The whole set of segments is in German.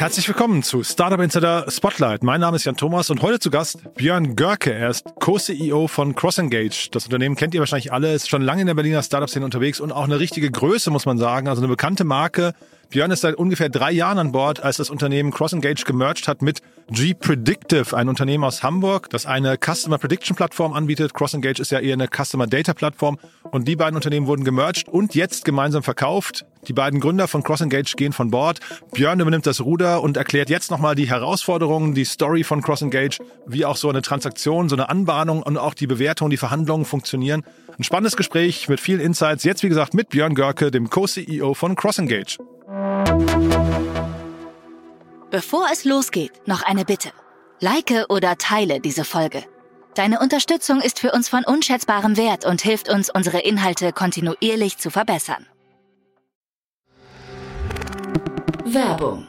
Herzlich willkommen zu Startup Insider Spotlight. Mein Name ist Jan Thomas und heute zu Gast Björn Görke. Er ist Co-CEO von CrossEngage. Das Unternehmen kennt ihr wahrscheinlich alle, ist schon lange in der Berliner Startup-Szene unterwegs und auch eine richtige Größe, muss man sagen. Also eine bekannte Marke. Björn ist seit ungefähr drei Jahren an Bord, als das Unternehmen CrossEngage gemerged hat mit G-Predictive, ein Unternehmen aus Hamburg, das eine Customer Prediction Plattform anbietet. CrossEngage ist ja eher eine Customer Data Plattform. Und die beiden Unternehmen wurden gemerged und jetzt gemeinsam verkauft. Die beiden Gründer von CrossEngage gehen von Bord. Björn übernimmt das Ruder und erklärt jetzt nochmal die Herausforderungen, die Story von CrossEngage, wie auch so eine Transaktion, so eine Anbahnung und auch die Bewertung, die Verhandlungen funktionieren. Ein spannendes Gespräch mit vielen Insights. Jetzt, wie gesagt, mit Björn Görke, dem Co-CEO von CrossEngage. Bevor es losgeht, noch eine Bitte. Like oder teile diese Folge. Deine Unterstützung ist für uns von unschätzbarem Wert und hilft uns, unsere Inhalte kontinuierlich zu verbessern. Werbung.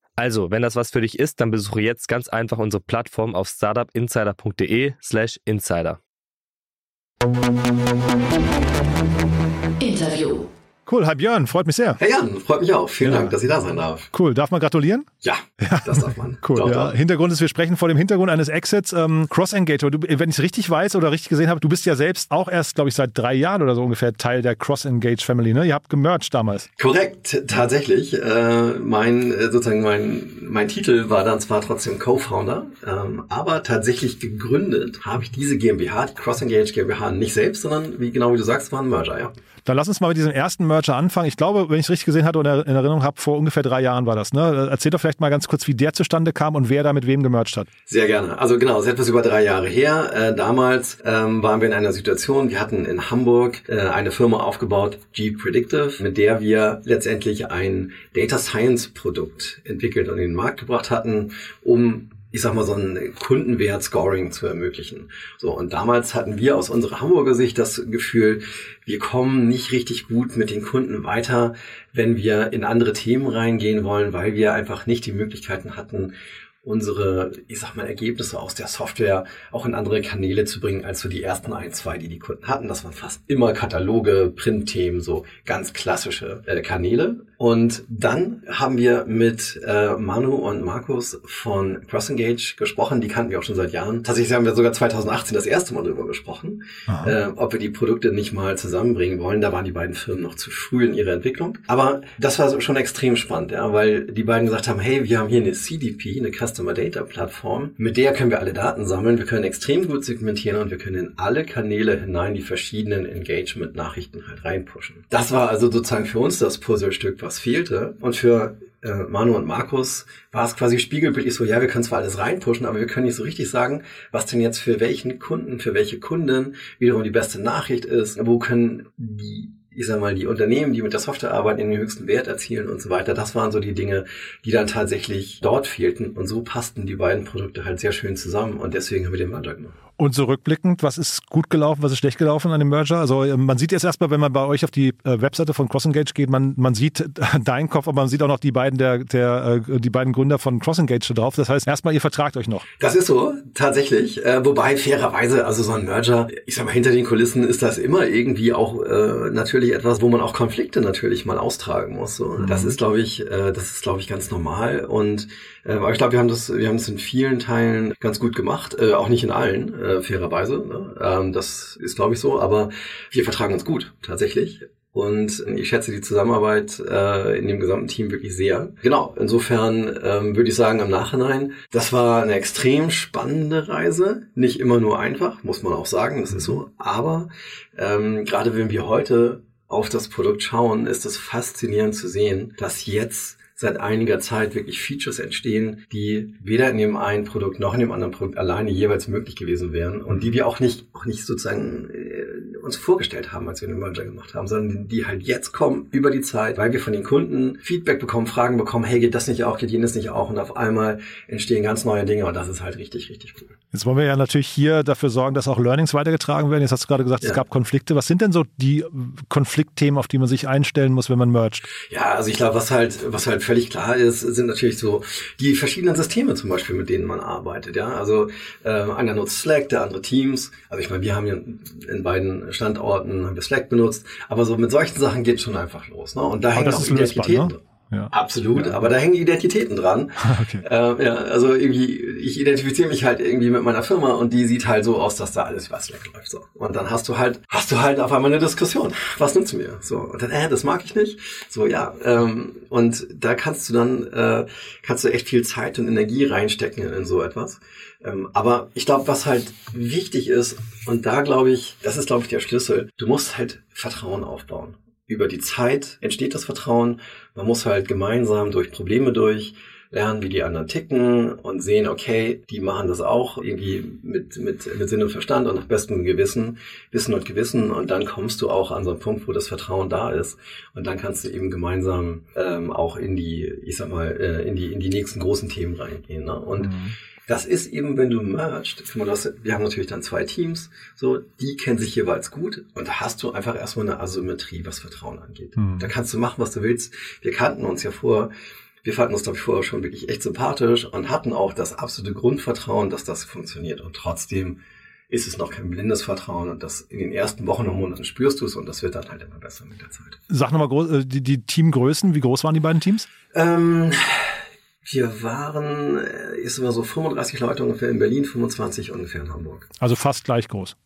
Also, wenn das was für dich ist, dann besuche jetzt ganz einfach unsere Plattform auf startupinsider.de slash insider. Interview. Cool, hi Björn, freut mich sehr. Hey Jan, freut mich auch. Vielen Ja. Dank, dass ich da sein darf. Cool, darf man gratulieren? Ja, das darf man. Cool. Doch, ja. doch. Hintergrund ist, wir sprechen vor dem Hintergrund eines Exits. Ähm, Cross-Engage, du, wenn ich es richtig weiß oder richtig gesehen habe, du bist ja selbst auch erst, glaube ich, seit drei Jahren oder so ungefähr Teil der Cross-Engage Family. Ne? Ihr habt gemerged damals. Korrekt, tatsächlich. Äh, mein äh, sozusagen mein mein Titel war dann zwar trotzdem Co-Founder, ähm, aber tatsächlich gegründet habe ich diese GmbH, die CrossEngage GmbH, nicht selbst, sondern wie genau wie du sagst, war ein Merger, ja. Dann lass uns mal mit diesem ersten Merger anfangen. Ich glaube, wenn ich es richtig gesehen hatte oder in Erinnerung habe, vor ungefähr drei Jahren war das. Ne? Erzähl doch vielleicht mal ganz kurz, wie der zustande kam und wer da mit wem gemerged hat. Sehr gerne. Also genau, es ist etwas über drei Jahre her. Äh, damals ähm, waren wir in einer Situation, wir hatten in Hamburg äh, eine Firma aufgebaut, G-Predictive, mit der wir letztendlich ein Data Science Produkt entwickelt und in den Markt gebracht hatten, um ich sag mal, so ein Kundenwert-Scoring zu ermöglichen. So, und damals hatten wir aus unserer Hamburger Sicht das Gefühl, wir kommen nicht richtig gut mit den Kunden weiter, wenn wir in andere Themen reingehen wollen, weil wir einfach nicht die Möglichkeiten hatten, unsere, ich sag mal, Ergebnisse aus der Software auch in andere Kanäle zu bringen, als so die ersten ein, zwei, die die Kunden hatten. Das waren fast immer Kataloge, Printthemen, so ganz klassische äh, Kanäle. Und dann haben wir mit äh, Manu und Markus von CrossEngage gesprochen. Die kannten wir auch schon seit Jahren. Tatsächlich haben wir sogar 2018 das erste Mal darüber gesprochen, äh, ob wir die Produkte nicht mal zusammenbringen wollen. Da waren die beiden Firmen noch zu früh in ihrer Entwicklung. Aber das war schon extrem spannend, ja, weil die beiden gesagt haben, hey, wir haben hier eine CDP, eine Customer Data Plattform, mit der können wir alle Daten sammeln, wir können extrem gut segmentieren und wir können in alle Kanäle hinein die verschiedenen Engagement-Nachrichten halt reinpushen. Das war also sozusagen für uns das Puzzlestück, was fehlte. Und für äh, Manu und Markus war es quasi spiegelbildlich so, ja, wir können zwar alles reinpushen, aber wir können nicht so richtig sagen, was denn jetzt für welchen Kunden, für welche Kunden wiederum die beste Nachricht ist, wo können die ich sag mal, die Unternehmen, die mit der Software arbeiten, den höchsten Wert erzielen und so weiter. Das waren so die Dinge, die dann tatsächlich dort fehlten. Und so passten die beiden Produkte halt sehr schön zusammen. Und deswegen haben wir den Merger gemacht. Und so rückblickend, was ist gut gelaufen, was ist schlecht gelaufen an dem Merger? Also äh, man sieht jetzt erstmal, wenn man bei euch auf die äh, Webseite von CrossEngage geht, man, man sieht deinen Kopf, aber man sieht auch noch die beiden der, der äh, die beiden Gründer von CrossEngage da drauf. Das heißt, erstmal ihr vertragt euch noch. Das ist so, tatsächlich. Äh, wobei fairerweise, also so ein Merger, ich sag mal, hinter den Kulissen ist das immer irgendwie auch äh, natürlich etwas, wo man auch Konflikte natürlich mal austragen muss. So. Das ist, glaube ich, äh, das ist, glaube ich, ganz normal. Und äh, aber ich glaube, wir haben das, wir haben es in vielen Teilen ganz gut gemacht, äh, auch nicht in allen, äh, fairerweise. Ne? Ähm, das ist, glaube ich, so. Aber wir vertragen uns gut, tatsächlich. Und ich schätze die Zusammenarbeit äh, in dem gesamten Team wirklich sehr. Genau, insofern ähm, würde ich sagen, im Nachhinein, das war eine extrem spannende Reise. Nicht immer nur einfach, muss man auch sagen, das ist so. Aber ähm, gerade wenn wir heute auf das Produkt schauen, ist es faszinierend zu sehen, dass jetzt seit einiger Zeit wirklich Features entstehen, die weder in dem einen Produkt noch in dem anderen Produkt alleine jeweils möglich gewesen wären und die wir auch nicht, auch nicht sozusagen äh, uns vorgestellt haben, als wir den Merger gemacht haben, sondern die halt jetzt kommen über die Zeit, weil wir von den Kunden Feedback bekommen, Fragen bekommen, hey, geht das nicht auch, geht jenes nicht auch und auf einmal entstehen ganz neue Dinge und das ist halt richtig, richtig cool. Jetzt wollen wir ja natürlich hier dafür sorgen, dass auch Learnings weitergetragen werden. Jetzt hast du gerade gesagt, ja. es gab Konflikte. Was sind denn so die Konfliktthemen, auf die man sich einstellen muss, wenn man mergt? Ja, also ich glaube, was halt, was halt völlig klar ist, sind natürlich so die verschiedenen Systeme zum Beispiel, mit denen man arbeitet. Ja, also äh, einer nutzt Slack, der andere Teams. Also ich meine, wir haben ja in beiden Standorten haben wir Slack benutzt, aber so mit solchen Sachen geht schon einfach los. Ne? Und da hängen auch Identitäten. Ne? Ja. Absolut, ja. aber da hängen Identitäten dran. okay. ähm, ja, also irgendwie, ich identifiziere mich halt irgendwie mit meiner Firma und die sieht halt so aus, dass da alles was Slack läuft. So. Und dann hast du halt, hast du halt auf einmal eine Diskussion. Was nutzt du mir? So, und dann, äh, das mag ich nicht. So, ja. Ähm, und da kannst du dann, äh, kannst du echt viel Zeit und Energie reinstecken in so etwas. Ähm, aber ich glaube, was halt wichtig ist, und da glaube ich, das ist, glaube ich, der Schlüssel, du musst halt Vertrauen aufbauen über die Zeit entsteht das Vertrauen. Man muss halt gemeinsam durch Probleme durch lernen, wie die anderen ticken und sehen, okay, die machen das auch irgendwie mit, mit, mit Sinn und Verstand und nach bestem Gewissen, Wissen und Gewissen und dann kommst du auch an so einen Punkt, wo das Vertrauen da ist und dann kannst du eben gemeinsam ähm, auch in die, ich sag mal, äh, in die, in die nächsten großen Themen reingehen. Ne? Und mhm. Das ist eben, wenn du merged, wir haben natürlich dann zwei Teams, so, die kennen sich jeweils gut und da hast du einfach erstmal eine Asymmetrie, was Vertrauen angeht. Mhm. Da kannst du machen, was du willst. Wir kannten uns ja vor, wir fanden uns, glaube ich, vorher schon wirklich echt sympathisch und hatten auch das absolute Grundvertrauen, dass das funktioniert. Und trotzdem ist es noch kein blindes Vertrauen und das in den ersten Wochen und Monaten spürst du es und das wird dann halt immer besser mit der Zeit. Sag nochmal äh, die, die Teamgrößen, wie groß waren die beiden Teams? Ähm, wir waren, äh, ist immer so 35 Leute ungefähr in Berlin, 25 ungefähr in Hamburg. Also fast gleich groß.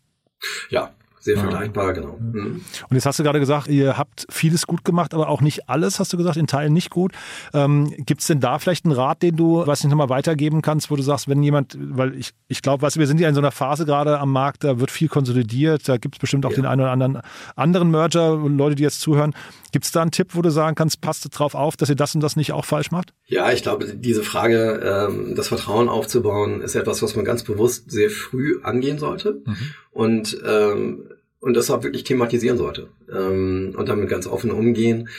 Ja, sehr vergleichbar, genau. Mhm. Und jetzt hast du gerade gesagt, ihr habt vieles gut gemacht, aber auch nicht alles, hast du gesagt, in Teilen nicht gut. Ähm, Gibt es denn da vielleicht einen Rat, den du, weiß nicht, nochmal weitergeben kannst, wo du sagst, wenn jemand, weil ich, ich glaube, weißt du, wir sind ja in so einer Phase gerade am Markt, da wird viel konsolidiert, da gibt es bestimmt auch ja. den einen oder anderen anderen Merger, Leute, die jetzt zuhören. Gibt es da einen Tipp, wo du sagen kannst, passt drauf auf, dass ihr das und das nicht auch falsch macht? Ja, ich glaube, diese Frage, ähm, das Vertrauen aufzubauen, ist etwas, was man ganz bewusst sehr früh angehen sollte. Mhm. Und ähm, und das auch wirklich thematisieren sollte ähm, und damit ganz offen umgehen.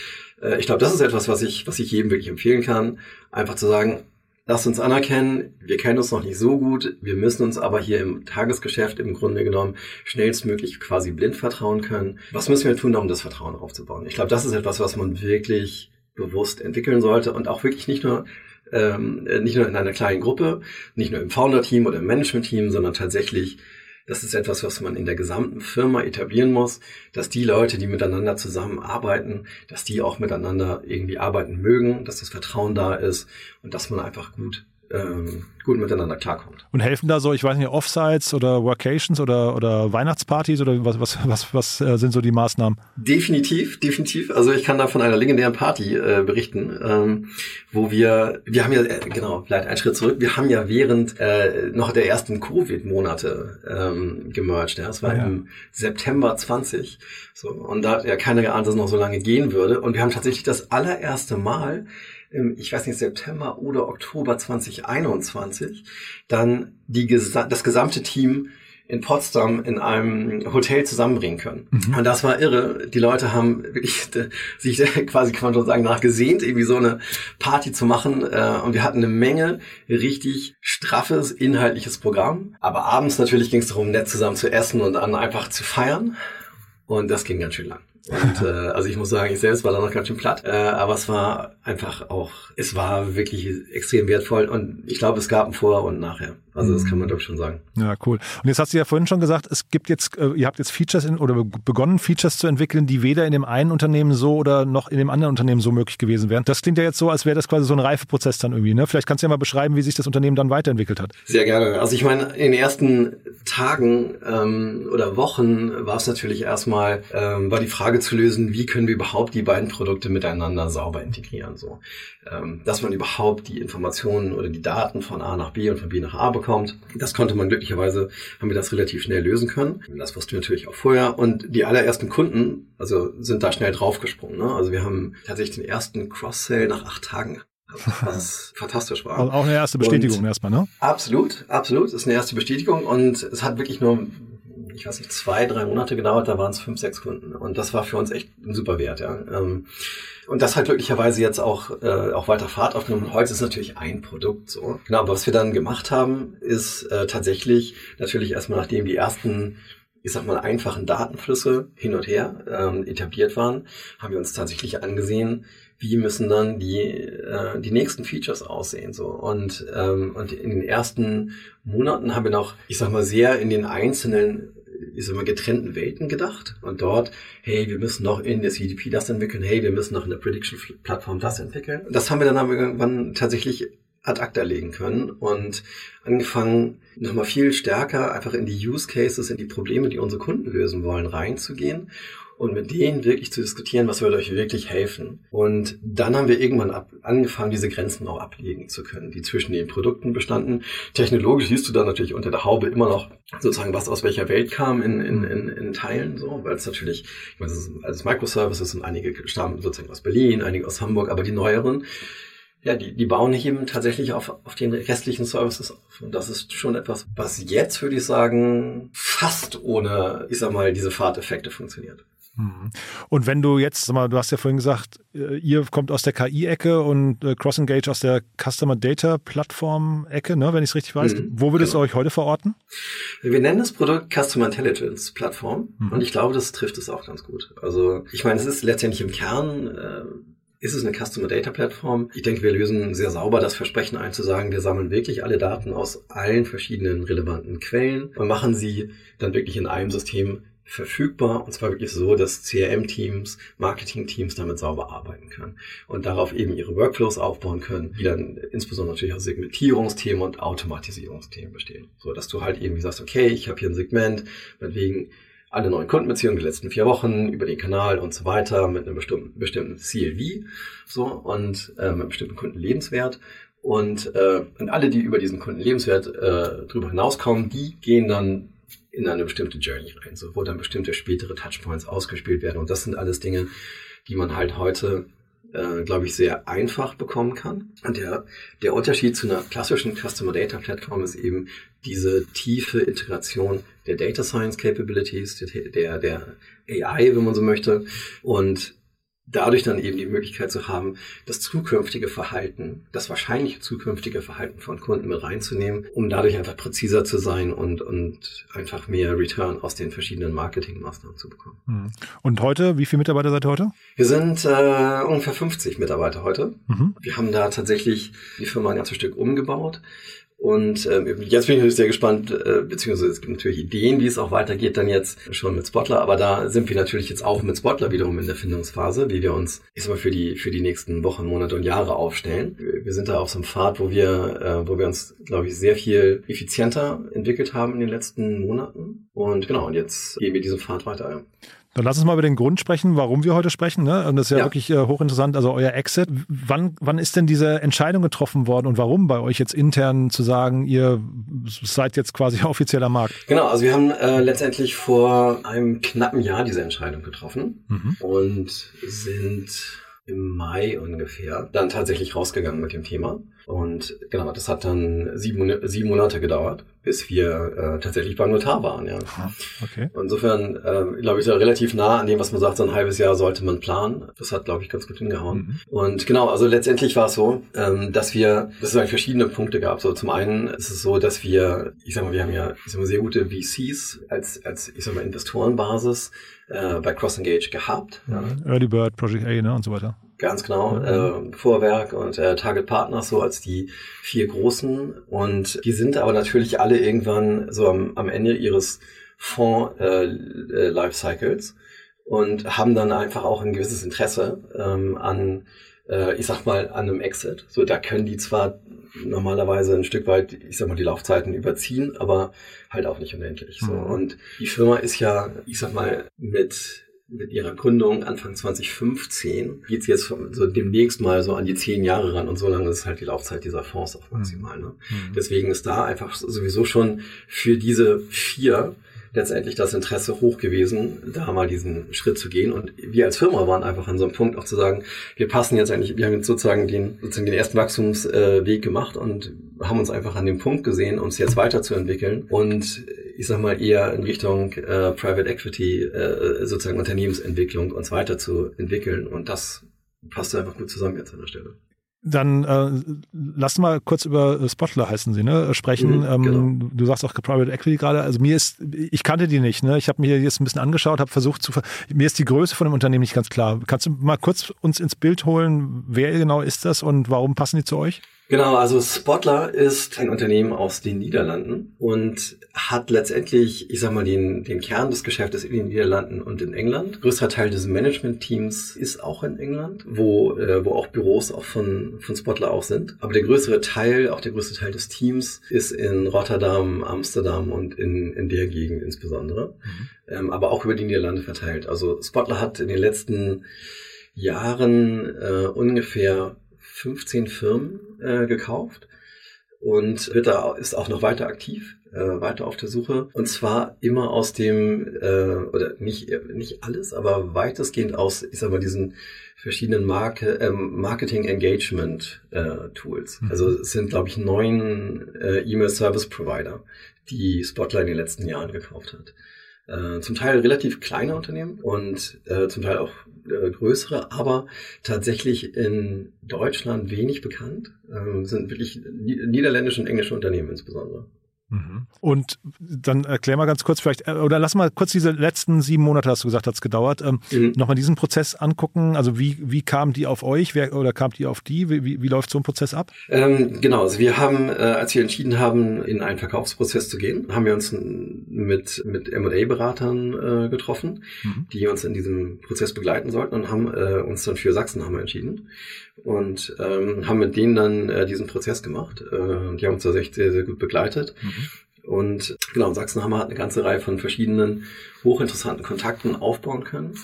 Äh, ich glaube, das ist etwas, was ich, was ich jedem wirklich empfehlen kann, einfach zu sagen, lasst uns anerkennen, wir kennen uns noch nicht so gut, wir müssen uns aber hier im Tagesgeschäft im Grunde genommen schnellstmöglich quasi blind vertrauen können. Was müssen wir tun, um das Vertrauen aufzubauen? Ich glaube, das ist etwas, was man wirklich bewusst entwickeln sollte und auch wirklich nicht nur ähm, nicht nur in einer kleinen Gruppe, nicht nur im Founder-Team oder im Management-Team, sondern tatsächlich das ist etwas, was man in der gesamten Firma etablieren muss, dass die Leute, die miteinander zusammenarbeiten, dass die auch miteinander irgendwie arbeiten mögen, dass das Vertrauen da ist und dass man einfach gut ähm, gut miteinander klarkommt. Und helfen da so, ich weiß nicht, Offsites oder Workations oder, oder Weihnachtspartys oder was, was, was, was äh, sind so die Maßnahmen? Definitiv, definitiv. Also ich kann da von einer legendären Party äh, berichten, ähm, wo wir, wir haben ja, äh, genau, vielleicht einen Schritt zurück, wir haben ja während äh, noch der ersten Covid-Monate ähm, gemerged. Ja? Das war ja. im September 20. So, und da hat ja keiner geahnt, dass es noch so lange gehen würde. Und wir haben tatsächlich das allererste Mal ich weiß nicht, September oder Oktober 2021 dann die, das gesamte Team in Potsdam in einem Hotel zusammenbringen können. Mhm. Und das war irre. Die Leute haben wirklich sich quasi, kann man schon sagen, nachgesehnt, irgendwie so eine Party zu machen. Äh, und wir hatten eine Menge richtig straffes, inhaltliches Programm. Aber abends natürlich ging es darum, nett zusammen zu essen und dann einfach zu feiern. Und das ging ganz schön lang. Und äh, also ich muss sagen, ich selbst war da noch ganz schön platt. Äh, aber es war einfach auch, es war wirklich extrem wertvoll und ich glaube, es gab ein Vorher und Nachher. Also das kann man doch schon sagen. Ja, cool. Und jetzt hast du ja vorhin schon gesagt, es gibt jetzt, äh, ihr habt jetzt Features in, oder begonnen, Features zu entwickeln, die weder in dem einen Unternehmen so oder noch in dem anderen Unternehmen so möglich gewesen wären. Das klingt ja jetzt so, als wäre das quasi so ein Reifeprozess dann irgendwie. Ne? Vielleicht kannst du ja mal beschreiben, wie sich das Unternehmen dann weiterentwickelt hat. Sehr gerne. Also ich meine, in den ersten Tagen ähm, oder Wochen war es natürlich erstmal, ähm, war die Frage zu lösen, wie können wir überhaupt die beiden Produkte miteinander sauber integrieren. So, ähm, Dass man überhaupt die Informationen oder die Daten von A nach B und von B nach A bekommt bekommt. Das konnte man glücklicherweise, haben wir das relativ schnell lösen können. Das wussten wir natürlich auch vorher. Und die allerersten Kunden, also sind da schnell draufgesprungen. Ne? Also wir haben tatsächlich den ersten Cross-Sale nach acht Tagen was fantastisch war. Also auch eine erste Bestätigung und erstmal, ne? Absolut, absolut. Das ist eine erste Bestätigung und es hat wirklich nur ich weiß nicht, zwei, drei Monate gedauert, da waren es fünf, sechs Kunden. Und das war für uns echt ein super Wert, ja. Ähm, und das hat glücklicherweise jetzt auch, äh, auch weiter Fahrt aufgenommen. Heute ist natürlich ein Produkt so. Genau, aber was wir dann gemacht haben, ist äh, tatsächlich natürlich erstmal, nachdem die ersten ich sag mal, einfachen Datenflüsse hin und her ähm, etabliert waren, haben wir uns tatsächlich angesehen, wie müssen dann die, äh, die nächsten Features aussehen. So. Und, ähm, und in den ersten Monaten haben wir noch, ich sag mal, sehr in den einzelnen ich sag getrennten Welten gedacht und dort, hey, wir müssen noch in der CDP das entwickeln, hey, wir müssen noch in der Prediction-Plattform das entwickeln. Das haben wir dann irgendwann tatsächlich ad acta legen können und angefangen, nochmal viel stärker einfach in die Use Cases, in die Probleme, die unsere Kunden lösen wollen, reinzugehen und mit denen wirklich zu diskutieren, was würde euch wirklich helfen. Und dann haben wir irgendwann ab, angefangen, diese Grenzen auch ablegen zu können, die zwischen den Produkten bestanden. Technologisch siehst du da natürlich unter der Haube immer noch sozusagen, was aus welcher Welt kam in, in, in, in Teilen, so, weil es natürlich, ich meine, es ist alles Microservices und einige stammen sozusagen aus Berlin, einige aus Hamburg, aber die neueren, ja, die, die bauen eben tatsächlich auf, auf den restlichen Services auf. Und das ist schon etwas, was jetzt, würde ich sagen, fast ohne, ich sag mal, diese Fahrteffekte funktioniert. Mhm. Und wenn du jetzt, sag mal, du hast ja vorhin gesagt, äh, ihr kommt aus der KI-Ecke und äh, CrossEngage aus der Customer Data Plattform-Ecke, ne, wenn ich es richtig weiß. Mhm, Wo würdest genau. du euch heute verorten? Wir nennen das Produkt Customer Intelligence Plattform mhm. und ich glaube, das trifft es auch ganz gut. Also ich meine, es ist letztendlich im Kern äh, ist es eine Customer Data Plattform? Ich denke, wir lösen sehr sauber das Versprechen ein, zu sagen, wir sammeln wirklich alle Daten aus allen verschiedenen relevanten Quellen und machen sie dann wirklich in einem System verfügbar und zwar wirklich so, dass CRM-Teams, Marketing-Teams damit sauber arbeiten können und darauf eben ihre Workflows aufbauen können, die dann insbesondere natürlich aus Segmentierungsthemen und Automatisierungsthemen bestehen. So dass du halt irgendwie sagst, okay, ich habe hier ein Segment, meinetwegen alle neuen Kundenbeziehungen die letzten vier Wochen über den Kanal und so weiter mit einem bestimmten, bestimmten CLV so und äh, mit einem bestimmten Kundenlebenswert und, äh, und alle, die über diesen Kundenlebenswert äh, drüber hinauskommen, die gehen dann in eine bestimmte Journey rein, so wo dann bestimmte spätere Touchpoints ausgespielt werden. Und das sind alles Dinge, die man halt heute, äh, glaube ich, sehr einfach bekommen kann. Und der, der Unterschied zu einer klassischen Customer Data Plattform ist eben diese tiefe Integration der Data Science Capabilities, der, der AI, wenn man so möchte. Und dadurch dann eben die Möglichkeit zu haben, das zukünftige Verhalten, das wahrscheinliche zukünftige Verhalten von Kunden mit reinzunehmen, um dadurch einfach präziser zu sein und, und einfach mehr Return aus den verschiedenen Marketingmaßnahmen zu bekommen. Hm. Und heute, wie viele Mitarbeiter seid ihr heute? Wir sind äh, ungefähr 50 Mitarbeiter heute. Mhm. Wir haben da tatsächlich die Firma ein ganzes Stück umgebaut. Und ähm, jetzt bin ich natürlich sehr gespannt, äh, beziehungsweise es gibt natürlich Ideen, wie es auch weitergeht dann jetzt schon mit Spotler, aber da sind wir natürlich jetzt auch mit Spotler wiederum in der Findungsphase, wie wir uns ich sag mal, für die für die nächsten Wochen, Monate und Jahre aufstellen. Wir sind da auf so einem Pfad, wo wir, äh, wo wir uns, glaube ich, sehr viel effizienter entwickelt haben in den letzten Monaten. Und genau, und jetzt gehen wir diesen Pfad weiter. Dann lass uns mal über den Grund sprechen, warum wir heute sprechen. Ne? Und das ist ja, ja. wirklich äh, hochinteressant. Also euer Exit. Wann, wann ist denn diese Entscheidung getroffen worden und warum bei euch jetzt intern zu sagen, ihr seid jetzt quasi offizieller Markt? Genau, also wir haben äh, letztendlich vor einem knappen Jahr diese Entscheidung getroffen mhm. und sind im Mai ungefähr dann tatsächlich rausgegangen mit dem Thema. Und genau, das hat dann sieben, sieben Monate gedauert, bis wir äh, tatsächlich beim Notar waren. Ja. Okay. Insofern, äh, glaube ich, ist ja relativ nah an dem, was man sagt, so ein halbes Jahr sollte man planen. Das hat, glaube ich, ganz gut hingehauen. Mhm. Und genau, also letztendlich war es so, ähm, dass wir, dass es eigentlich verschiedene Punkte gab. So zum einen ist es so, dass wir, ich sag mal, wir haben ja ich sag mal, sehr gute VCs als, als ich sag mal, Investorenbasis äh, bei CrossEngage gehabt. Ja. Early Bird, Project A ne, und so weiter. Ganz genau. Mhm. Äh, Vorwerk und äh, Target Partners so als die vier großen. Und die sind aber natürlich alle irgendwann so am, am Ende ihres Fonds-Lifecycles äh, äh und haben dann einfach auch ein gewisses Interesse ähm, an, äh, ich sag mal, an einem Exit. So, da können die zwar normalerweise ein Stück weit, ich sag mal, die Laufzeiten überziehen, aber halt auch nicht unendlich. So. Mhm. Und die Firma ist ja, ich sag mal, mit mit ihrer Gründung Anfang 2015 geht's jetzt so demnächst mal so an die zehn Jahre ran und so lange ist halt die Laufzeit dieser Fonds auch maximal. Ne? Mhm. Deswegen ist da einfach sowieso schon für diese vier letztendlich das Interesse hoch gewesen, da mal diesen Schritt zu gehen. Und wir als Firma waren einfach an so einem Punkt auch zu sagen, wir passen jetzt eigentlich, wir haben jetzt sozusagen den, sozusagen den ersten Wachstumsweg gemacht und haben uns einfach an dem Punkt gesehen, uns jetzt weiterzuentwickeln und ich sag mal eher in Richtung äh, Private Equity, äh, sozusagen Unternehmensentwicklung uns weiterzuentwickeln. Und das passt einfach gut zusammen jetzt an der Stelle. Dann äh, lass mal kurz über äh, Spotler heißen sie, ne? Sprechen. Mhm, ähm, genau. Du sagst auch Private Equity gerade. Also mir ist, ich kannte die nicht, ne? Ich habe mir jetzt ein bisschen angeschaut, habe versucht zu. Mir ist die Größe von dem Unternehmen nicht ganz klar. Kannst du mal kurz uns ins Bild holen? Wer genau ist das und warum passen die zu euch? Genau, also Spotler ist ein Unternehmen aus den Niederlanden und hat letztendlich, ich sag mal, den, den Kern des Geschäftes in den Niederlanden und in England. Größter Teil des Management-Teams ist auch in England, wo, äh, wo auch Büros auch von, von Spotler auch sind. Aber der größere Teil, auch der größte Teil des Teams ist in Rotterdam, Amsterdam und in, in der Gegend insbesondere. Mhm. Ähm, aber auch über die Niederlande verteilt. Also Spotler hat in den letzten Jahren äh, ungefähr 15 Firmen äh, gekauft und wird da, ist auch noch weiter aktiv, äh, weiter auf der Suche. Und zwar immer aus dem, äh, oder nicht, nicht alles, aber weitestgehend aus, ich sag mal, diesen verschiedenen Marke, äh, Marketing-Engagement-Tools. Mhm. Also es sind, glaube ich, neun äh, E-Mail-Service-Provider, die Spotlight in den letzten Jahren gekauft hat. Äh, zum Teil relativ kleine Unternehmen und äh, zum Teil auch äh, größere, aber tatsächlich in Deutschland wenig bekannt, ähm, sind wirklich niederländische und englische Unternehmen insbesondere. Mhm. Und dann erklär mal ganz kurz vielleicht, äh, oder lass mal kurz diese letzten sieben Monate, hast du gesagt, hat es gedauert, ähm, mhm. nochmal diesen Prozess angucken. Also wie, wie kamen die auf euch wer, oder kam die auf die? Wie, wie, wie läuft so ein Prozess ab? Ähm, genau, also wir haben, äh, als wir entschieden haben, in einen Verkaufsprozess zu gehen, haben wir uns mit, mit M&A-Beratern äh, getroffen, mhm. die uns in diesem Prozess begleiten sollten und haben äh, uns dann für Sachsenhammer entschieden und ähm, haben mit denen dann äh, diesen Prozess gemacht. Äh, die haben uns da echt sehr, sehr gut begleitet. Mhm. Und genau, Sachsenhammer hat eine ganze Reihe von verschiedenen hochinteressanten Kontakten aufbauen können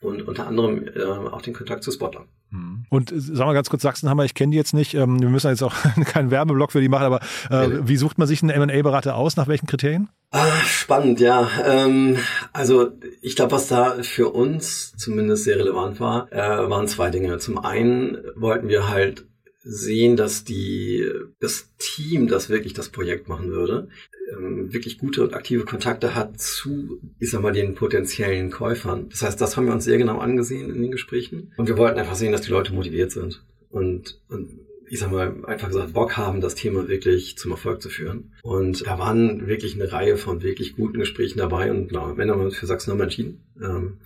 und unter anderem äh, auch den Kontakt zu Spotler. Mhm. Und äh, sag mal ganz kurz, Sachsenhammer, ich kenne die jetzt nicht. Ähm, wir müssen jetzt auch keinen Werbeblock für die machen, aber äh, wie sucht man sich einen M&A-Berater aus? Nach welchen Kriterien? Ah, spannend, ja. Ähm, also ich glaube, was da für uns zumindest sehr relevant war, äh, waren zwei Dinge. Zum einen wollten wir halt sehen, dass die das Team, das wirklich das Projekt machen würde, ähm, wirklich gute und aktive Kontakte hat zu, ich sag mal, den potenziellen Käufern. Das heißt, das haben wir uns sehr genau angesehen in den Gesprächen. Und wir wollten einfach sehen, dass die Leute motiviert sind und, und ich sag mal, einfach gesagt, Bock haben, das Thema wirklich zum Erfolg zu führen. Und da waren wirklich eine Reihe von wirklich guten Gesprächen dabei und na, haben wir uns für Sachsen nochmal entschieden. Ähm,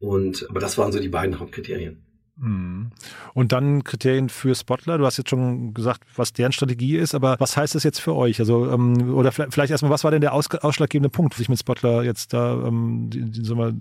und, aber das waren so die beiden Hauptkriterien. Mhm. Und dann Kriterien für Spotler. Du hast jetzt schon gesagt, was deren Strategie ist, aber was heißt das jetzt für euch? Also, ähm, oder vielleicht erstmal, was war denn der aus, ausschlaggebende Punkt, sich mit Spotler jetzt da, ähm, die, die, mal,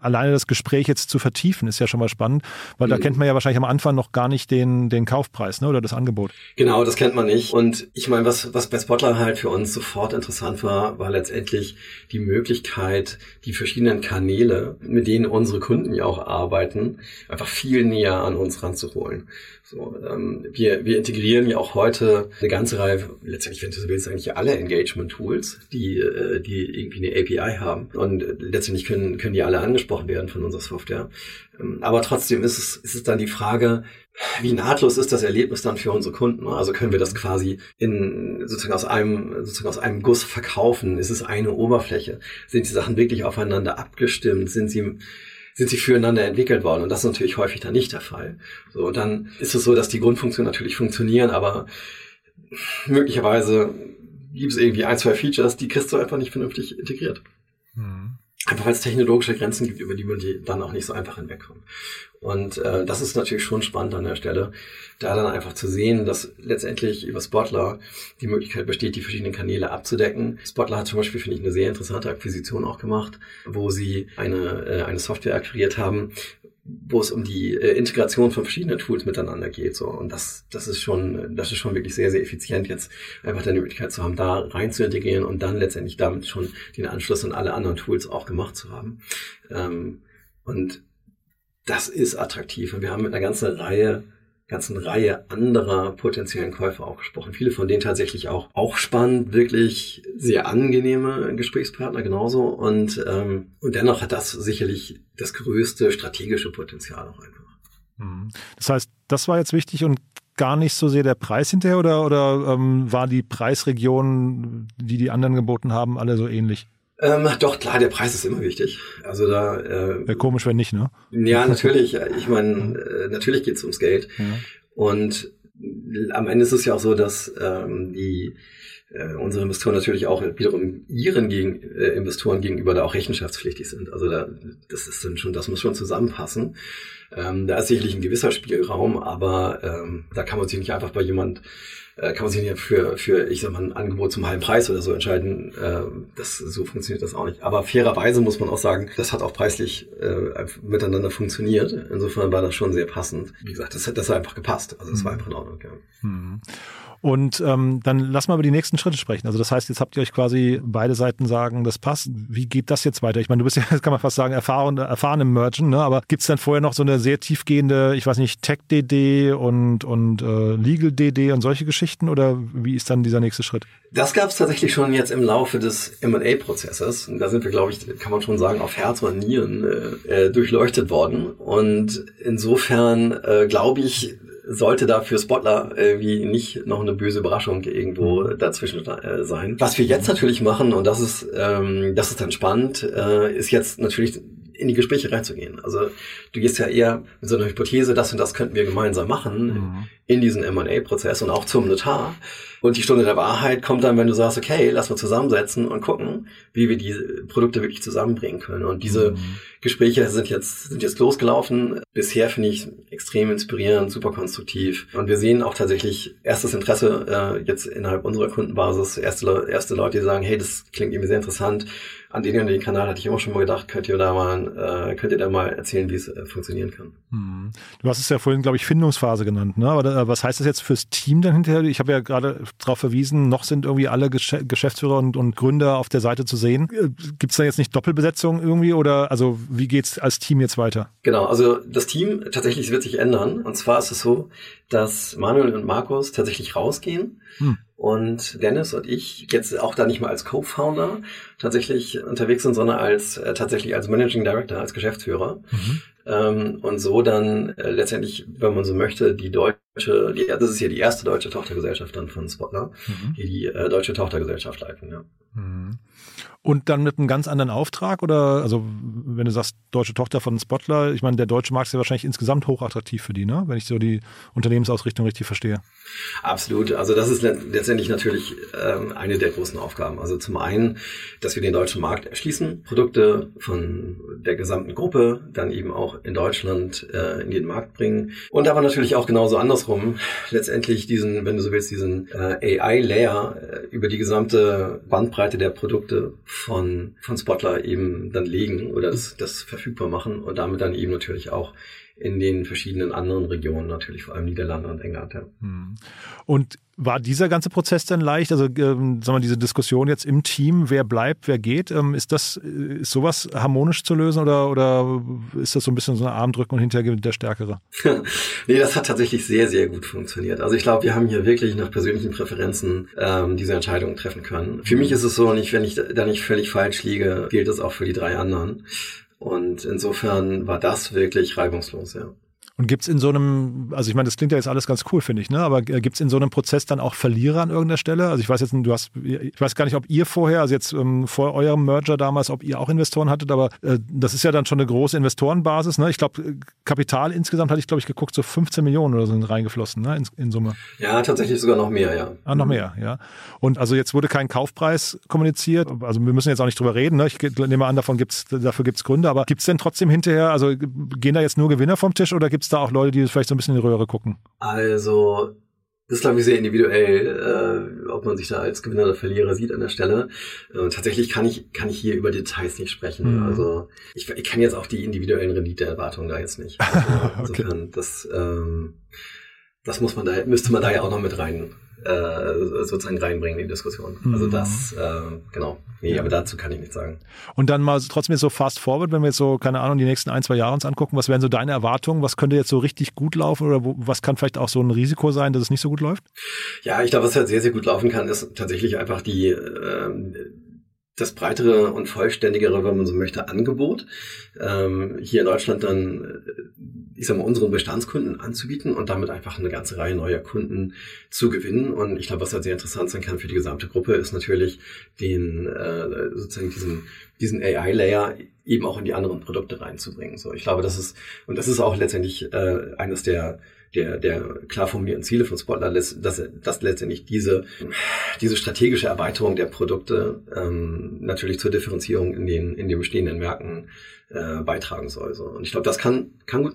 alleine das Gespräch jetzt zu vertiefen, ist ja schon mal spannend, weil mhm. da kennt man ja wahrscheinlich am Anfang noch gar nicht den, den Kaufpreis, ne, oder das Angebot. Genau, das kennt man nicht. Und ich meine, was, was bei Spotler halt für uns sofort interessant war, war letztendlich die Möglichkeit, die verschiedenen Kanäle, mit denen unsere Kunden ja auch arbeiten, einfach viel näher an uns ranzuholen. So, ähm, wir, wir integrieren ja auch heute eine ganze Reihe, letztendlich, wenn du so willst, eigentlich alle Engagement-Tools, die, äh, die irgendwie eine API haben. Und letztendlich können, können die alle angesprochen werden von unserer Software. Ähm, aber trotzdem ist es, ist es dann die Frage, wie nahtlos ist das Erlebnis dann für unsere Kunden? Also können wir das quasi in sozusagen aus einem sozusagen aus einem Guss verkaufen? Ist es eine Oberfläche? Sind die Sachen wirklich aufeinander abgestimmt? Sind sie sind sie füreinander entwickelt worden. Und das ist natürlich häufig dann nicht der Fall. So, und dann ist es so, dass die Grundfunktionen natürlich funktionieren, aber möglicherweise gibt es irgendwie ein, zwei Features, die kriegst du einfach nicht vernünftig integriert. Mhm. Einfach weil es technologische Grenzen gibt, über die man die dann auch nicht so einfach hinwegkommt. Und äh, das ist natürlich schon spannend an der Stelle, da dann einfach zu sehen, dass letztendlich über Spotler die Möglichkeit besteht, die verschiedenen Kanäle abzudecken. Spotler hat zum Beispiel, finde ich, eine sehr interessante Akquisition auch gemacht, wo sie eine, äh, eine Software akquiriert haben, wo es um die äh, Integration von verschiedenen Tools miteinander geht. So. Und das, das ist schon, das ist schon wirklich sehr, sehr effizient, jetzt einfach die Möglichkeit zu haben, da rein zu integrieren und dann letztendlich damit schon den Anschluss an alle anderen Tools auch gemacht zu haben. Ähm, Und das ist attraktiv. Und wir haben mit einer ganzen Reihe ganzen Reihe anderer potenziellen Käufer auch gesprochen. Viele von denen tatsächlich auch, auch spannend, wirklich sehr angenehme Gesprächspartner genauso. Und, ähm, und dennoch hat das sicherlich das größte strategische Potenzial auch einfach. Mhm. Das heißt, das war jetzt wichtig und gar nicht so sehr der Preis hinterher oder, oder ähm, war die Preisregion, die die anderen geboten haben, alle so ähnlich? Ähm, doch, klar, der Preis ist immer wichtig. Also da. Äh, Wäre komisch, wenn nicht, ne? Ja, natürlich. Ich meine, äh, natürlich geht's ums Geld. Ja. Und am Ende ist es ja auch so, dass ähm, die äh, unsere Investoren natürlich auch wiederum ihren gegen, äh, Investoren gegenüber da auch rechenschaftspflichtig sind. Also da, das ist dann schon, das muss schon zusammenpassen. Ähm, da ist sicherlich ein gewisser Spielraum, aber ähm, da kann man sich nicht einfach bei jemand äh, kann man sich nicht für, für, ich sag mal, ein Angebot zum halben Preis oder so entscheiden. Äh, das, so funktioniert das auch nicht. Aber fairerweise muss man auch sagen, das hat auch preislich äh, miteinander funktioniert. Insofern war das schon sehr passend. Wie gesagt, das hat, das hat einfach gepasst. Also es war mhm. einfach in Ordnung. Ja. Mhm. Und ähm, dann lass mal über die nächsten Schritte sprechen. Also das heißt, jetzt habt ihr euch quasi beide Seiten sagen, das passt. Wie geht das jetzt weiter? Ich meine, du bist ja, kann man fast sagen, erfahren, erfahren im Merchant, ne? aber gibt's dann vorher noch so eine sehr tiefgehende, ich weiß nicht, Tech-DD und, und äh, Legal-DD und solche Geschichten oder wie ist dann dieser nächste Schritt? Das gab's tatsächlich schon jetzt im Laufe des M&A-Prozesses. Da sind wir, glaube ich, kann man schon sagen, auf Herz und Nieren äh, äh durchleuchtet worden. Und insofern äh, glaube ich, sollte da für Spotler irgendwie nicht noch eine böse Überraschung irgendwo mhm. dazwischen äh, sein. Was wir jetzt natürlich machen, und das ist, ähm, das ist dann spannend, äh, ist jetzt natürlich in die Gespräche reinzugehen. Also du gehst ja eher mit so einer Hypothese, das und das könnten wir gemeinsam machen mhm. in diesen M&A-Prozess und auch zum Notar. Und die Stunde der Wahrheit kommt dann, wenn du sagst, okay, lass mal zusammensetzen und gucken, wie wir die Produkte wirklich zusammenbringen können. Und diese mhm. Gespräche sind jetzt, sind jetzt losgelaufen. Bisher finde ich extrem inspirierend, super konstruktiv. Und wir sehen auch tatsächlich erstes Interesse äh, jetzt innerhalb unserer Kundenbasis. Erste, erste Leute, die sagen, hey, das klingt irgendwie sehr interessant an den und den Kanal hatte ich immer schon mal gedacht, könnt ihr da mal, äh, könnt ihr da mal erzählen, wie es äh, funktionieren kann. Hm. Du hast es ja vorhin, glaube ich, Findungsphase genannt, ne? Aber da, was heißt das jetzt fürs Team dann hinterher? Ich habe ja gerade darauf verwiesen, noch sind irgendwie alle Gesch Geschäftsführer und, und, Gründer auf der Seite zu sehen. Äh, Gibt es da jetzt nicht Doppelbesetzung irgendwie oder also wie geht's als Team jetzt weiter? Genau, also das Team tatsächlich wird sich ändern. Und zwar ist es so, dass Manuel und Markus tatsächlich rausgehen. Hm und Dennis und ich jetzt auch da nicht mal als Co-Founder tatsächlich unterwegs sind, sondern als äh, tatsächlich als Managing Director, als Geschäftsführer. Mhm. Ähm, und so dann äh, letztendlich, wenn man so möchte, die deutsche, die, das ist hier die erste deutsche Tochtergesellschaft dann von Spotler, mhm. die die äh, deutsche Tochtergesellschaft leiten. Ja. Mhm. Und dann mit einem ganz anderen Auftrag oder, also wenn du sagst, deutsche Tochter von Spotler, ich meine, der deutsche Markt ist ja wahrscheinlich insgesamt hochattraktiv für die, ne? wenn ich so die Unternehmensausrichtung richtig verstehe. Absolut. Also das ist letztendlich natürlich ähm, eine der großen Aufgaben. Also zum einen, dass wir den deutschen Markt erschließen, Produkte von der gesamten Gruppe dann eben auch in Deutschland äh, in den Markt bringen. Und aber natürlich auch genauso andersrum, letztendlich diesen, wenn du so willst, diesen äh, AI-Layer äh, über die gesamte Bandbreite der Produkte von, von Spotler eben dann legen oder das, das verfügbar machen und damit dann eben natürlich auch in den verschiedenen anderen Regionen, natürlich vor allem Niederlande und England. Ja. Hm. Und war dieser ganze Prozess denn leicht? Also ähm, sagen wir, diese Diskussion jetzt im Team, wer bleibt, wer geht, ähm, ist das ist sowas harmonisch zu lösen oder, oder ist das so ein bisschen so ein Armdrücken und hinterher gewinnt der Stärkere? nee, das hat tatsächlich sehr, sehr gut funktioniert. Also ich glaube, wir haben hier wirklich nach persönlichen Präferenzen ähm, diese Entscheidung treffen können. Für mich ist es so, nicht, wenn ich da nicht völlig falsch liege, gilt es auch für die drei anderen. Und insofern war das wirklich reibungslos, ja. Und gibt es in so einem, also ich meine, das klingt ja jetzt alles ganz cool, finde ich, ne? Aber äh, gibt es in so einem Prozess dann auch Verlierer an irgendeiner Stelle? Also ich weiß jetzt, du hast, ich weiß gar nicht, ob ihr vorher, also jetzt ähm, vor eurem Merger damals, ob ihr auch Investoren hattet, aber äh, das ist ja dann schon eine große Investorenbasis, ne? Ich glaube, Kapital insgesamt hatte ich, glaube ich, geguckt, so 15 Millionen oder so sind reingeflossen, ne? In, in, Summe. Ja, tatsächlich sogar noch mehr, ja. Ah, noch mehr, ja. Und also jetzt wurde kein Kaufpreis kommuniziert. Also wir müssen jetzt auch nicht drüber reden, ne? Ich nehme an, davon gibt's, dafür gibt es Gründe, aber gibt es denn trotzdem hinterher, also gehen da jetzt nur Gewinner vom Tisch oder gibt es da auch Leute, die vielleicht so ein bisschen in die Röhre gucken? Also, das ist, glaube ich, sehr individuell, äh, ob man sich da als Gewinner oder Verlierer sieht an der Stelle. Äh, tatsächlich kann ich, kann ich hier über Details nicht sprechen. Mhm. Also ich, ich kenne jetzt auch die individuellen Renditeerwartungen da jetzt nicht. Also, okay. Insofern, das, ähm, das muss man da, müsste man da ja auch noch mit rein äh, sozusagen reinbringen in die Diskussion. Also mhm. Das, äh, genau. Nee, aber dazu kann ich nichts sagen. Und dann mal trotzdem so fast forward, wenn wir jetzt so, keine Ahnung, die nächsten ein, zwei Jahre uns angucken, was wären so deine Erwartungen? Was könnte jetzt so richtig gut laufen oder wo, was kann vielleicht auch so ein Risiko sein, dass es nicht so gut läuft? Ja, ich glaube, was halt sehr, sehr gut laufen kann, ist tatsächlich einfach die, äh, das breitere und vollständigere, wenn man so möchte, Angebot ähm, hier in Deutschland dann, äh, ich sag mal, unseren Bestandskunden anzubieten und damit einfach eine ganze Reihe neuer Kunden zu gewinnen. Und ich glaube, was halt sehr interessant sein kann für die gesamte Gruppe, ist natürlich den äh, sozusagen diesen diesen AI-Layer eben auch in die anderen Produkte reinzubringen. So, ich glaube, das ist und das ist auch letztendlich äh, eines der der, der klar formulierten Ziele von Spotlight, dass, dass letztendlich diese, diese strategische Erweiterung der Produkte ähm, natürlich zur Differenzierung in den, in den bestehenden Märkten äh, beitragen soll. So. Und ich glaube, das kann, kann gut,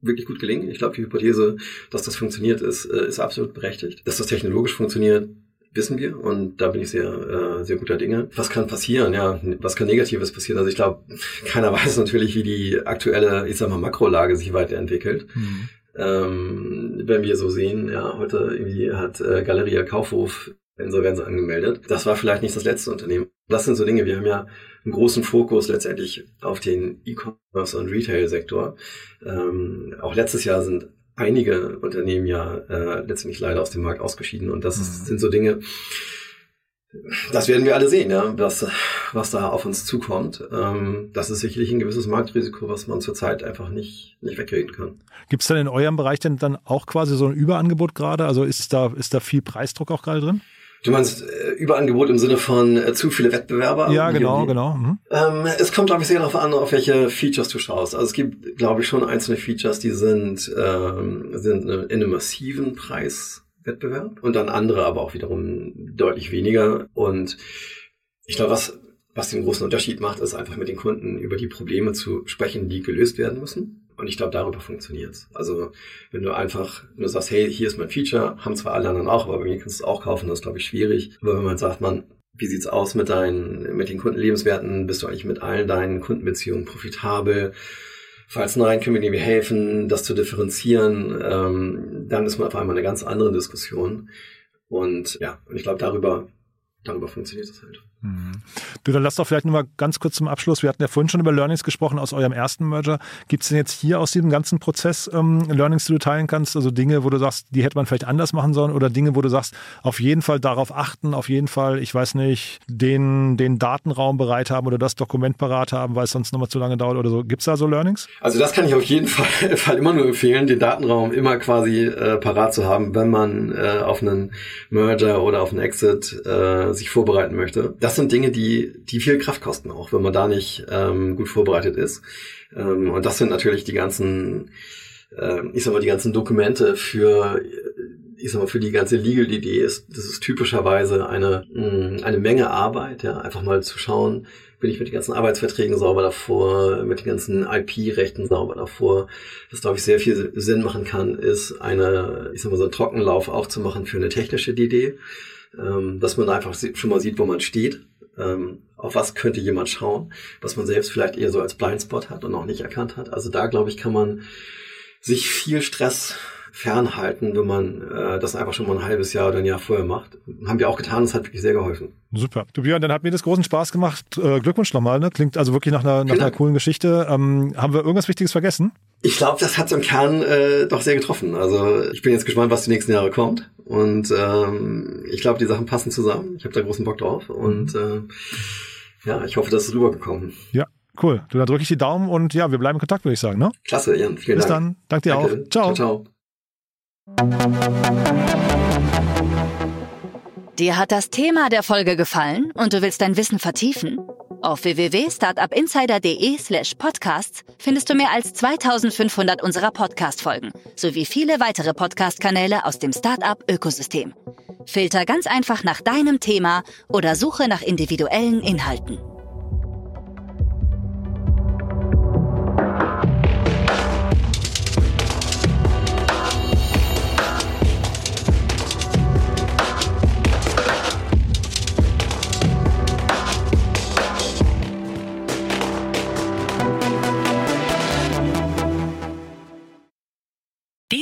wirklich gut gelingen. Ich glaube, die Hypothese, dass das funktioniert, ist, äh, ist absolut berechtigt. Dass das technologisch funktioniert, wissen wir und da bin ich sehr, äh, sehr guter Dinge. Was kann passieren? Ja, was kann Negatives passieren? Also ich glaube, keiner weiß natürlich, wie die aktuelle, ich sag mal, Makrolage sich weiterentwickelt. Mhm. Ähm, wenn wir so sehen, ja, heute irgendwie hat äh, Galeria Kaufhof Insolvenz angemeldet. Das war vielleicht nicht das letzte Unternehmen. Das sind so Dinge, wir haben ja einen großen Fokus letztendlich auf den E-Commerce und Retail-Sektor. Ähm, auch letztes Jahr sind einige Unternehmen ja äh, letztendlich leider aus dem Markt ausgeschieden und das mhm. sind so Dinge, das werden wir alle sehen, ja, was, was da auf uns zukommt. Ähm, das ist sicherlich ein gewisses Marktrisiko, was man zurzeit einfach nicht, nicht wegreden kann. Gibt es denn in eurem Bereich denn dann auch quasi so ein Überangebot gerade? Also ist da, ist da viel Preisdruck auch gerade drin? Du meinst äh, Überangebot im Sinne von äh, zu viele Wettbewerber? Ja, genau, genau. Mhm. Ähm, es kommt, glaube ich, sehr darauf an, auf welche Features du schaust. Also es gibt, glaube ich, schon einzelne Features, die sind, ähm, sind in einem massiven Preis Wettbewerb und dann andere aber auch wiederum deutlich weniger. Und ich glaube, was, was den großen Unterschied macht, ist einfach mit den Kunden über die Probleme zu sprechen, die gelöst werden müssen. Und ich glaube, darüber funktioniert's. Also wenn du einfach nur sagst, hey, hier ist mein Feature, haben zwar alle anderen auch, aber bei mir kannst du es auch kaufen, das ist, glaube ich, schwierig. Aber wenn man sagt, man, wie sieht's aus mit deinen, mit den Kundenlebenswerten? Bist du eigentlich mit allen deinen Kundenbeziehungen profitabel? Falls nein, können wir dir helfen, das zu differenzieren, ähm, dann ist man auf einmal eine ganz andere Diskussion. Und ja, und ich glaube, darüber, darüber funktioniert es halt. Mhm. Du, dann lass doch vielleicht nur mal ganz kurz zum Abschluss. Wir hatten ja vorhin schon über Learnings gesprochen aus eurem ersten Merger. Gibt es denn jetzt hier aus diesem ganzen Prozess ähm, Learnings, die du teilen kannst? Also Dinge, wo du sagst, die hätte man vielleicht anders machen sollen oder Dinge, wo du sagst, auf jeden Fall darauf achten, auf jeden Fall, ich weiß nicht, den, den Datenraum bereit haben oder das Dokument parat haben, weil es sonst nochmal zu lange dauert oder so. Gibt es da so Learnings? Also das kann ich auf jeden Fall, Fall immer nur empfehlen, den Datenraum immer quasi äh, parat zu haben, wenn man äh, auf einen Merger oder auf einen Exit äh, sich vorbereiten möchte. Das sind Dinge, die, die viel Kraft kosten, auch wenn man da nicht ähm, gut vorbereitet ist. Ähm, und das sind natürlich die ganzen, äh, ich sag mal, die ganzen Dokumente für, ich sag mal, für die ganze Legal-Idee ist, das ist typischerweise eine, mh, mm, eine Menge Arbeit, ja, einfach mal zu schauen, bin ich mit den ganzen Arbeitsverträgen sauber davor, mit den ganzen IP-Rechten sauber davor. Was, glaube ich, sehr viel Sinn machen kann, ist eine, ich sag mal, so einen Trockenlauf aufzumachen für eine technische Idee ähm, dass man einfach schon mal sieht, wo man steht. Ähm, auf was könnte jemand schauen, was man selbst vielleicht eher so als Blindspot hat und noch nicht erkannt hat. Also da, glaube ich, kann man sich viel Stress fernhalten, wenn man äh, das einfach schon mal ein halbes Jahr oder ein Jahr vorher macht. Haben wir auch getan, das hat wirklich sehr geholfen. Super. Du Björn, dann hat mir das großen Spaß gemacht. Äh, Glückwunsch nochmal, ne? Klingt also wirklich nach einer, nach einer coolen Geschichte. Ähm, haben wir irgendwas Wichtiges vergessen? Ich glaube, das hat im Kern äh, doch sehr getroffen. Also ich bin jetzt gespannt, was die nächsten Jahre kommt. Und ähm, ich glaube, die Sachen passen zusammen. Ich habe da großen Bock drauf. Und äh, ja, ich hoffe, das ist rübergekommen. Ja, cool. Du, dann drücke ich die Daumen und ja, wir bleiben in Kontakt, würde ich sagen. Ne? Klasse, Jan. Vielen Bis Dank. Bis dann. Danke dir Danke. auch. Ciao. ciao, ciao. Dir hat das Thema der Folge gefallen und du willst dein Wissen vertiefen? Auf www.startupinsider.de slash podcasts findest du mehr als 2500 unserer Podcast-Folgen sowie viele weitere Podcast-Kanäle aus dem Startup-Ökosystem. Filter ganz einfach nach deinem Thema oder suche nach individuellen Inhalten.